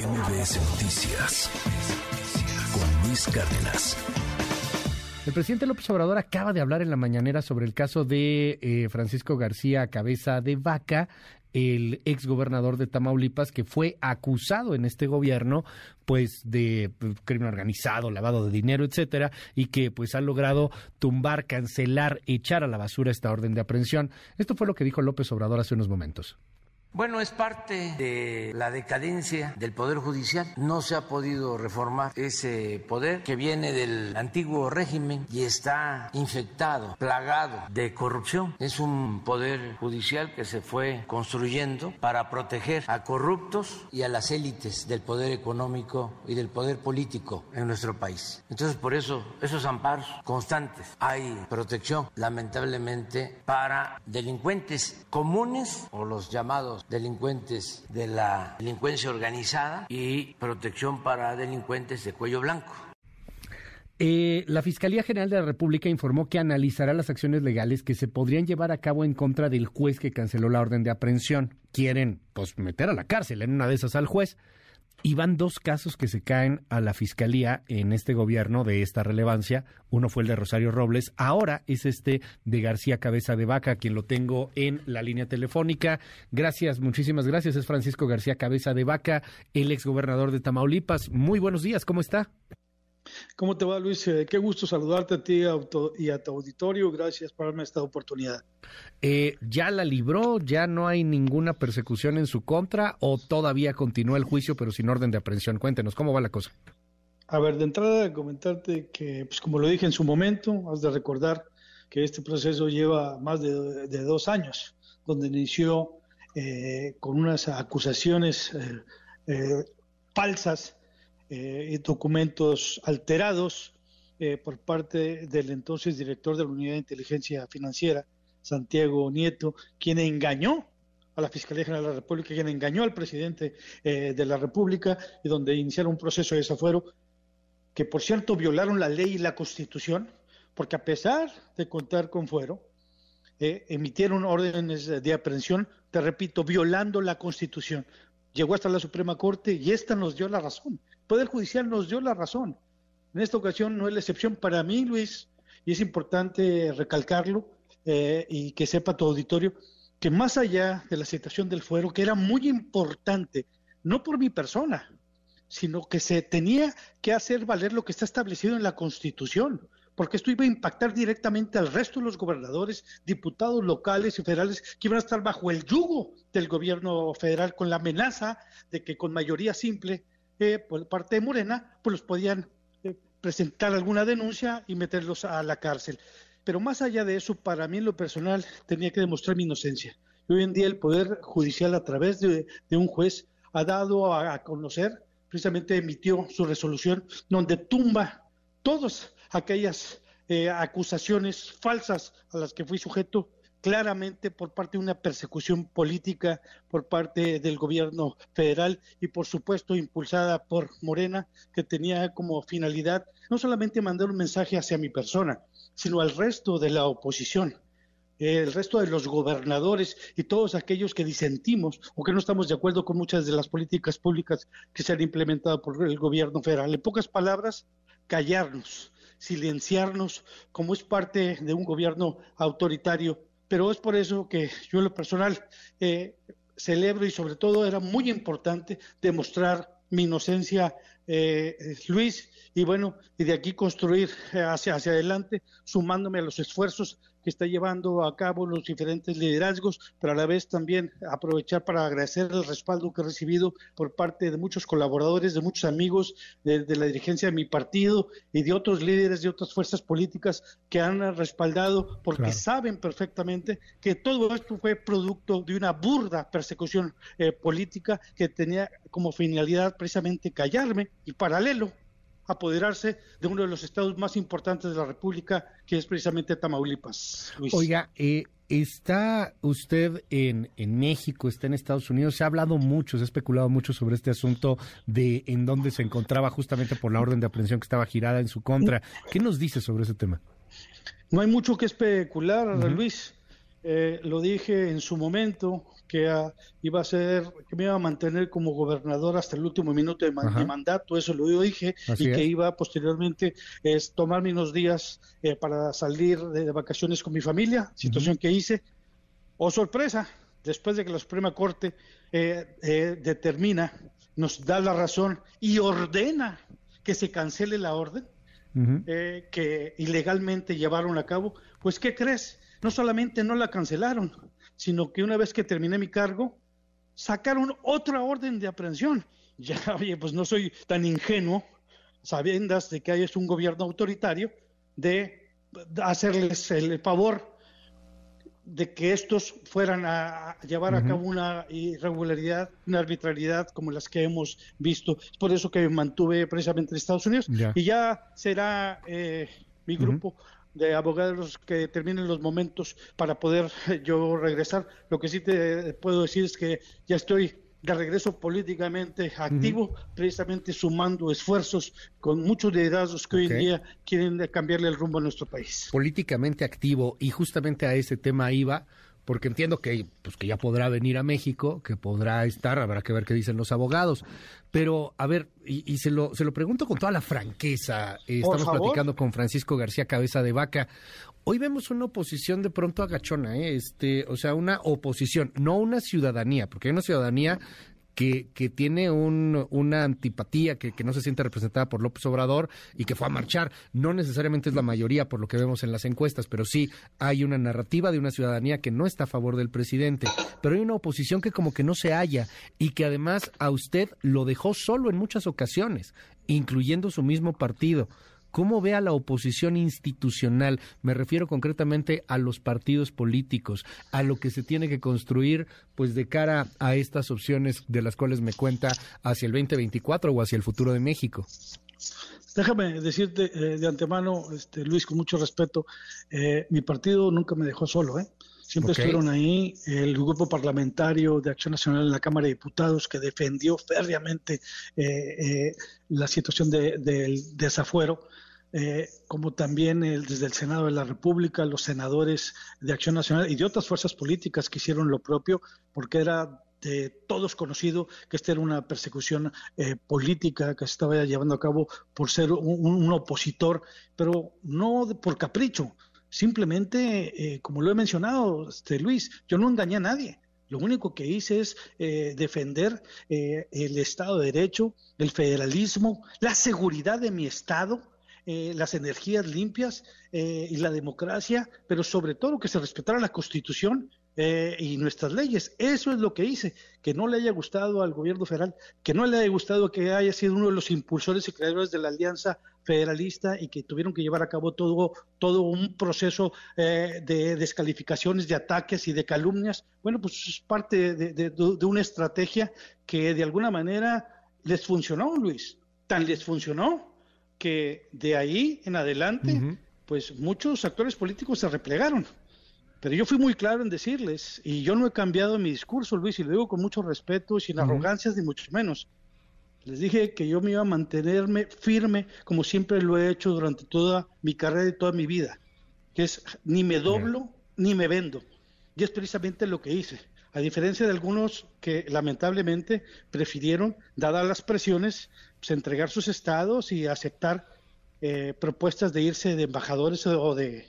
MBS Noticias con Luis Cárdenas. El presidente López Obrador acaba de hablar en la mañanera sobre el caso de eh, Francisco García Cabeza de Vaca, el exgobernador de Tamaulipas, que fue acusado en este gobierno, pues, de pues, crimen organizado, lavado de dinero, etcétera, y que pues ha logrado tumbar, cancelar, echar a la basura esta orden de aprehensión. Esto fue lo que dijo López Obrador hace unos momentos. Bueno, es parte de la decadencia del Poder Judicial. No se ha podido reformar ese poder que viene del antiguo régimen y está infectado, plagado de corrupción. Es un Poder Judicial que se fue construyendo para proteger a corruptos y a las élites del poder económico y del poder político en nuestro país. Entonces, por eso, esos amparos constantes. Hay protección, lamentablemente, para delincuentes comunes o los llamados delincuentes de la delincuencia organizada y protección para delincuentes de cuello blanco. Eh, la Fiscalía General de la República informó que analizará las acciones legales que se podrían llevar a cabo en contra del juez que canceló la orden de aprehensión. Quieren, pues, meter a la cárcel en una de esas al juez. Y van dos casos que se caen a la fiscalía en este gobierno de esta relevancia. Uno fue el de Rosario Robles, ahora es este de García Cabeza de Vaca, quien lo tengo en la línea telefónica. Gracias, muchísimas gracias. Es Francisco García Cabeza de Vaca, el exgobernador de Tamaulipas. Muy buenos días, ¿cómo está? ¿Cómo te va, Luis? Eh, qué gusto saludarte a ti y a tu auditorio. Gracias por darme esta oportunidad. Eh, ¿Ya la libró? ¿Ya no hay ninguna persecución en su contra? ¿O todavía continúa el juicio, pero sin orden de aprehensión? Cuéntenos, ¿cómo va la cosa? A ver, de entrada, comentarte que, pues como lo dije en su momento, has de recordar que este proceso lleva más de, dos años, donde inició eh, con unas acusaciones falsas eh, documentos alterados eh, por parte del entonces director de la Unidad de Inteligencia Financiera, Santiago Nieto, quien engañó a la Fiscalía General de la República, quien engañó al presidente eh, de la República y donde iniciaron un proceso de desafuero que, por cierto, violaron la ley y la Constitución, porque a pesar de contar con fuero, eh, emitieron órdenes de aprehensión, te repito, violando la Constitución. Llegó hasta la Suprema Corte y esta nos dio la razón. Poder Judicial nos dio la razón. En esta ocasión no es la excepción para mí, Luis, y es importante recalcarlo eh, y que sepa tu auditorio que más allá de la situación del fuero, que era muy importante, no por mi persona, sino que se tenía que hacer valer lo que está establecido en la Constitución, porque esto iba a impactar directamente al resto de los gobernadores, diputados locales y federales que iban a estar bajo el yugo del gobierno federal con la amenaza de que con mayoría simple por parte de Morena, pues los podían eh, presentar alguna denuncia y meterlos a la cárcel. Pero más allá de eso, para mí en lo personal tenía que demostrar mi inocencia. Y hoy en día el Poder Judicial a través de, un juez ha dado a, conocer, precisamente emitió su resolución donde tumba todas aquellas eh, acusaciones falsas a las que fui sujeto claramente por parte de una persecución política por parte del gobierno federal y por supuesto impulsada por Morena, que tenía como finalidad no solamente mandar un mensaje hacia mi persona, sino al resto de la oposición, el resto de los gobernadores y todos aquellos que disentimos o que no estamos de acuerdo con muchas de las políticas públicas que se han implementado por el gobierno federal. En pocas palabras, callarnos, silenciarnos como es parte de un gobierno autoritario pero es por eso que yo en lo personal eh, celebro y sobre todo era muy importante demostrar mi inocencia, eh, Luis, y bueno, y de aquí construir hacia, hacia adelante, sumándome a los esfuerzos que está llevando a cabo los diferentes liderazgos, pero a la vez también aprovechar para agradecer el respaldo que he recibido por parte de muchos colaboradores, de muchos amigos de, la dirigencia de mi partido y de otros líderes de otras fuerzas políticas que han respaldado porque saben perfectamente que todo esto fue producto de una burda persecución eh, política que tenía como finalidad precisamente callarme y paralelo apoderarse de uno de los estados más importantes de la República, que es precisamente Tamaulipas. Oiga, eh, está usted en, en México, está en Estados Unidos, se ha hablado mucho, se ha especulado mucho sobre este asunto de en dónde se encontraba justamente por la orden de aprehensión que estaba girada en su contra. ¿Qué nos dice sobre ese tema? No hay mucho que especular, Luis. Eh, lo dije en su momento que ah, iba a ser, que me iba a mantener como gobernador hasta el último minuto de mi mandato, eso lo dije, y que iba posteriormente es tomarme unos días eh, para salir de, vacaciones con mi familia, situación que hice. O oh, sorpresa, después de que la Suprema Corte eh, determina, nos da la razón y ordena que se cancele la orden que ilegalmente llevaron a cabo, pues ¿qué crees? No solamente no la cancelaron, sino que una vez que terminé mi cargo, sacaron otra orden de aprehensión. Ya, oye, pues no soy tan ingenuo, sabiendas de que hay es un gobierno autoritario, de hacerles el favor de que estos fueran a llevar a cabo una irregularidad, una arbitrariedad como las que hemos visto. Es por eso que mantuve precisamente en Estados Unidos. Y ya será eh, mi grupo de abogados que terminen los momentos para poder yo regresar. Lo que sí te puedo decir es que ya estoy de regreso políticamente activo, precisamente sumando esfuerzos con muchos liderazgos que hoy en día quieren cambiarle el rumbo a nuestro país. Políticamente activo y justamente a ese tema iba porque entiendo que, pues, que ya podrá venir a México, que podrá estar, habrá que ver qué dicen los abogados. Pero, a ver, y, se, lo, se lo pregunto con toda la franqueza, eh, estamos platicando con Francisco García Cabeza de Vaca. Hoy vemos una oposición de pronto agachona, ¿eh? este, o sea, una oposición, no una ciudadanía, porque hay una ciudadanía que, que tiene un, una antipatía, que, que, no se siente representada por López Obrador y que fue a marchar. No necesariamente es la mayoría por lo que vemos en las encuestas, pero sí hay una narrativa de una ciudadanía que no está a favor del presidente. Pero hay una oposición que como que no se halla y que además a usted lo dejó solo en muchas ocasiones, incluyendo su mismo partido. ¿Cómo ve a la oposición institucional? Me refiero concretamente a los partidos políticos, a lo que se tiene que construir pues de cara a estas opciones de las cuales me cuenta hacia el 2024 o hacia el futuro de México. Déjame decirte eh, de antemano, este, Luis, con mucho respeto, eh, mi partido nunca me dejó solo, ¿eh? Siempre estuvieron ahí el grupo parlamentario de Acción Nacional en la Cámara de Diputados que defendió férreamente la situación del desafuero eh, como también el, desde el Senado de la República, los senadores de Acción Nacional y de otras fuerzas políticas que hicieron lo propio, porque era de todos conocido que esta era una persecución eh, política que se estaba llevando a cabo por ser un, opositor, pero no por capricho. Simplemente, eh, como lo he mencionado, este, Luis, yo no engañé a nadie. Lo único que hice es defender el Estado de Derecho, el federalismo, la seguridad de mi Estado, eh, las energías limpias eh, y la democracia, pero sobre todo que se respetara la Constitución eh, y nuestras leyes. Eso es lo que hice. Que no le haya gustado al gobierno federal, que no le haya gustado que haya sido uno de los impulsores y creadores de la Alianza Federalista y que tuvieron que llevar a cabo todo, todo un proceso de descalificaciones, de ataques y de calumnias. Bueno, pues es parte de una estrategia que de alguna manera les funcionó, Luis. Tan les funcionó que de ahí en adelante, pues muchos actores políticos se replegaron. Pero yo fui muy claro en decirles, y yo no he cambiado mi discurso, Luis, y lo digo con mucho respeto, sin arrogancias ni mucho menos. Les dije que yo me iba a mantenerme firme, como siempre lo he hecho durante toda mi carrera y toda mi vida, que es ni me doblo ni me vendo. Y es precisamente lo que hice. A diferencia de algunos que lamentablemente prefirieron, dadas las presiones, pues, entregar sus estados y aceptar eh, propuestas de irse de embajadores o de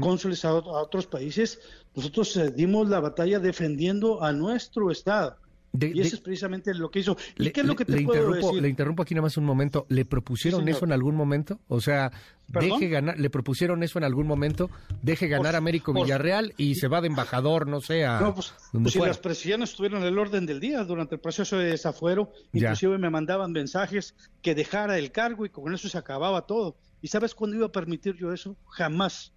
cónsules a, otros países, nosotros eh, dimos la batalla defendiendo a nuestro estado y eso es precisamente lo que hizo. ¿Y qué es lo que te puedo decir? Le interrumpo aquí nada más un momento. ¿Le propusieron eso en algún momento? O sea, deje ganar, ¿le propusieron eso en algún momento? Deje ganar a Américo Villarreal y se va de embajador, no sé, a no, pues, pues si las presiones estuvieron en el orden del día durante el proceso de desafuero, inclusive me mandaban mensajes que dejara el cargo y con eso se acababa todo. ¿Y sabes cuándo iba a permitir yo eso? Jamás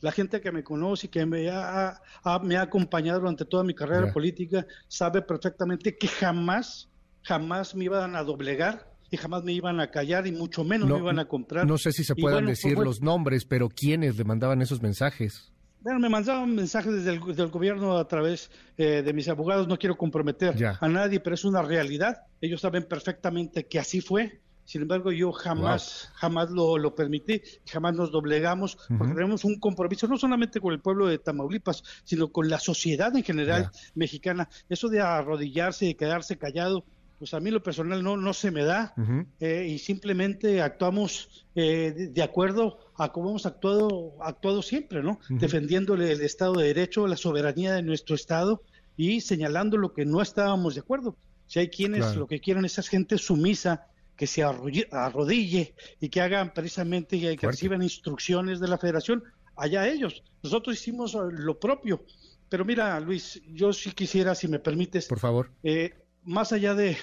la gente que me conoce y que me ha, me ha acompañado durante toda mi carrera política sabe perfectamente que jamás, jamás me iban a doblegar y jamás me iban a callar y mucho menos me iban a comprar. No sé si se puedan pues decir los nombres, pero ¿quiénes le mandaban esos mensajes? Bueno, me mandaban mensajes desde el gobierno a través eh, de mis abogados, no quiero comprometer a nadie, pero es una realidad. Ellos saben perfectamente que así fue Sin embargo, yo jamás, jamás lo, lo, permití, jamás nos doblegamos, porque tenemos un compromiso no solamente con el pueblo de Tamaulipas, sino con la sociedad en general mexicana. Eso de arrodillarse y quedarse callado, pues a mí lo personal no, no se me da eh, y simplemente actuamos eh, de, acuerdo a cómo hemos actuado, actuado siempre, ¿no? Defendiéndole el Estado de Derecho, la soberanía de nuestro Estado y señalando lo que no estábamos de acuerdo. Si hay quienes lo que quieren es esa gente sumisa que se arrodille y que hagan precisamente y que reciban instrucciones de la federación, allá ellos. Nosotros hicimos lo propio. Pero mira, Luis, yo sí quisiera, si me permites, por favor, eh, más allá de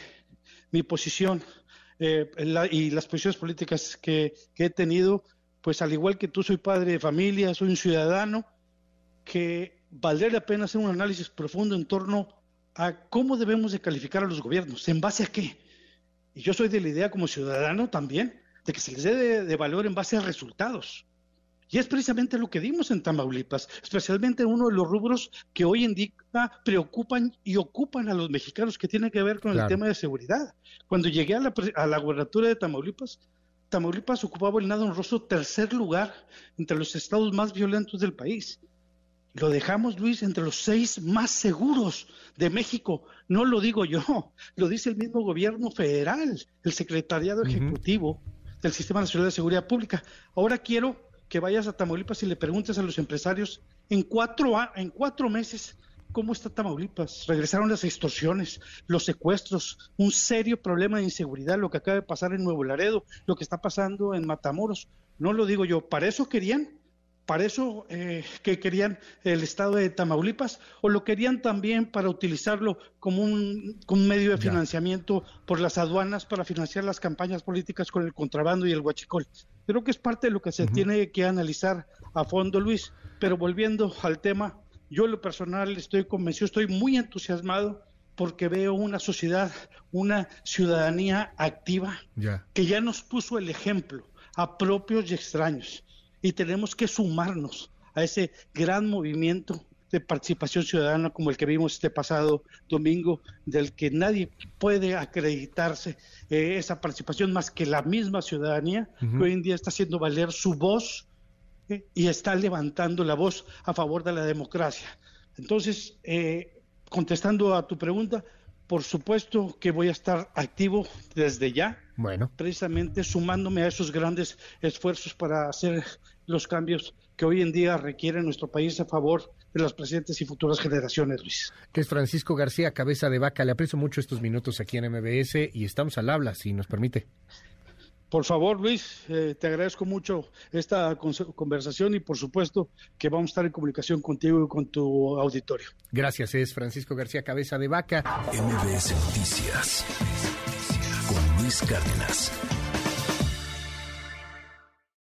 mi posición eh, y las posiciones políticas que, he tenido, pues al igual que tú soy padre de familia, soy un ciudadano, que valdría la pena hacer un análisis profundo en torno a cómo debemos de calificar a los gobiernos, en base a qué. Y yo soy de la idea como ciudadano también de que se les dé de valor en base a resultados. Y es precisamente lo que dimos en Tamaulipas, especialmente uno de los rubros que hoy en día preocupan y ocupan a los mexicanos que tiene que ver con el tema de seguridad. Cuando llegué a la, a la gubernatura de Tamaulipas, Tamaulipas ocupaba el nada honroso tercer lugar entre los estados más violentos del país. Lo dejamos, Luis, entre los seis más seguros de México. No lo digo yo, lo dice el mismo gobierno federal, el secretariado ejecutivo del Sistema Nacional de Seguridad Pública. Ahora quiero que vayas a Tamaulipas y le preguntes a los empresarios en cuatro, en cuatro meses cómo está Tamaulipas. Regresaron las extorsiones, los secuestros, un serio problema de inseguridad, lo que acaba de pasar en Nuevo Laredo, lo que está pasando en Matamoros. No lo digo yo, para eso querían para eso eh, que querían el estado de Tamaulipas o lo querían también para utilizarlo como un, medio de financiamiento por las aduanas para financiar las campañas políticas con el contrabando y el huachicol. Creo que es parte de lo que se tiene que analizar a fondo, Luis. Pero volviendo al tema, yo en lo personal estoy convencido, estoy muy entusiasmado porque veo una sociedad, una ciudadanía activa que ya nos puso el ejemplo a propios y extraños y tenemos que sumarnos a ese gran movimiento de participación ciudadana como el que vimos este pasado domingo, del que nadie puede acreditarse eh, esa participación más que la misma ciudadanía, que hoy en día está haciendo valer su voz eh, y está levantando la voz a favor de la democracia. Entonces, eh, contestando a tu pregunta, por supuesto que voy a estar activo desde ya, bueno. precisamente sumándome a esos grandes esfuerzos para hacer los cambios que hoy en día requiere nuestro país a favor de las presentes y futuras generaciones, Luis. Es Francisco García, cabeza de vaca. Le aprecio mucho estos minutos aquí en MBS y estamos al habla, si nos permite. Por favor, Luis, eh, te agradezco mucho esta conversación y por supuesto que vamos a estar en comunicación contigo y con tu auditorio. Gracias, es Francisco García, cabeza de vaca. MBS Noticias con Luis Cárdenas.